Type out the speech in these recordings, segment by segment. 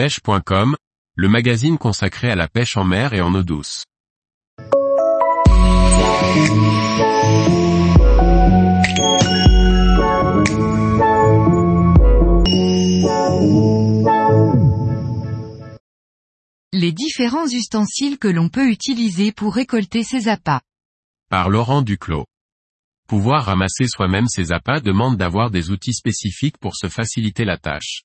pêche.com, le magazine consacré à la pêche en mer et en eau douce. Les différents ustensiles que l'on peut utiliser pour récolter ses appâts. Par Laurent Duclos. Pouvoir ramasser soi-même ses appâts demande d'avoir des outils spécifiques pour se faciliter la tâche.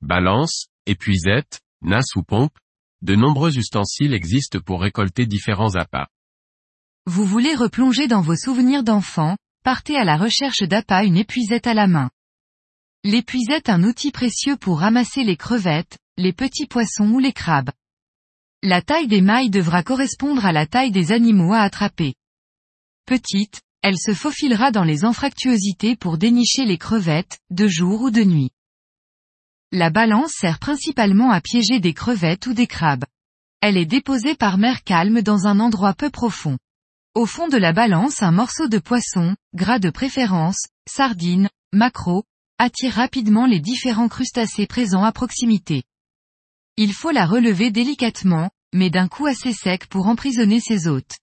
Balance, épuisette, nasse ou pompe, de nombreux ustensiles existent pour récolter différents appâts. Vous voulez replonger dans vos souvenirs d'enfant, partez à la recherche d'appâts une épuisette à la main. L'épuisette un outil précieux pour ramasser les crevettes, les petits poissons ou les crabes. La taille des mailles devra correspondre à la taille des animaux à attraper. Petite, elle se faufilera dans les anfractuosités pour dénicher les crevettes, de jour ou de nuit. La balance sert principalement à piéger des crevettes ou des crabes. Elle est déposée par mer calme dans un endroit peu profond. Au fond de la balance un morceau de poisson, gras de préférence, sardine, maquereau, attire rapidement les différents crustacés présents à proximité. Il faut la relever délicatement, mais d'un coup assez sec pour emprisonner ses hôtes.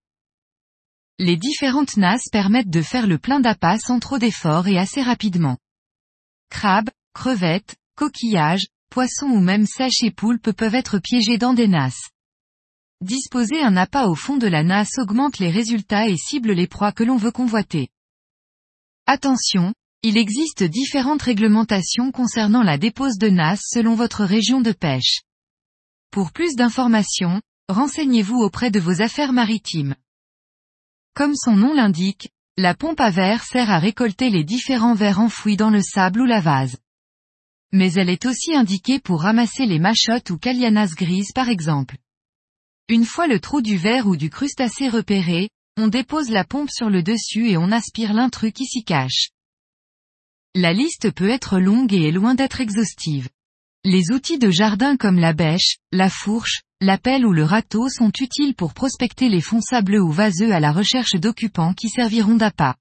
Les différentes nasses permettent de faire le plein d'appât sans trop d'efforts et assez rapidement. Crabes, crevettes, coquillages, poissons ou même sèches et poulpes peuvent être piégés dans des nasses. Disposer un appât au fond de la nasse augmente les résultats et cible les proies que l'on veut convoiter. Attention, il existe différentes réglementations concernant la dépose de nasse selon votre région de pêche. Pour plus d'informations, renseignez-vous auprès de vos affaires maritimes. Comme son nom l'indique, la pompe à verre sert à récolter les différents verres enfouis dans le sable ou la vase. Mais elle est aussi indiquée pour ramasser les machottes ou calianas grises par exemple. Une fois le trou du verre ou du crustacé repéré, on dépose la pompe sur le dessus et on aspire l'intrus qui s'y cache. La liste peut être longue et est loin d'être exhaustive. Les outils de jardin comme la bêche, la fourche, la pelle ou le râteau sont utiles pour prospecter les fonds sableux ou vaseux à la recherche d'occupants qui serviront d'appât.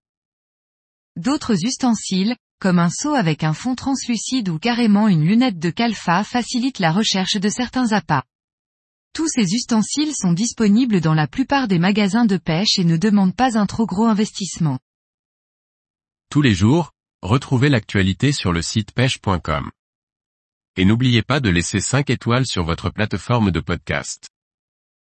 D'autres ustensiles, comme un seau avec un fond translucide ou carrément une lunette de calfa facilitent la recherche de certains appâts. Tous ces ustensiles sont disponibles dans la plupart des magasins de pêche et ne demandent pas un trop gros investissement. Tous les jours, retrouvez l'actualité sur le site pêche.com. Et n'oubliez pas de laisser 5 étoiles sur votre plateforme de podcast.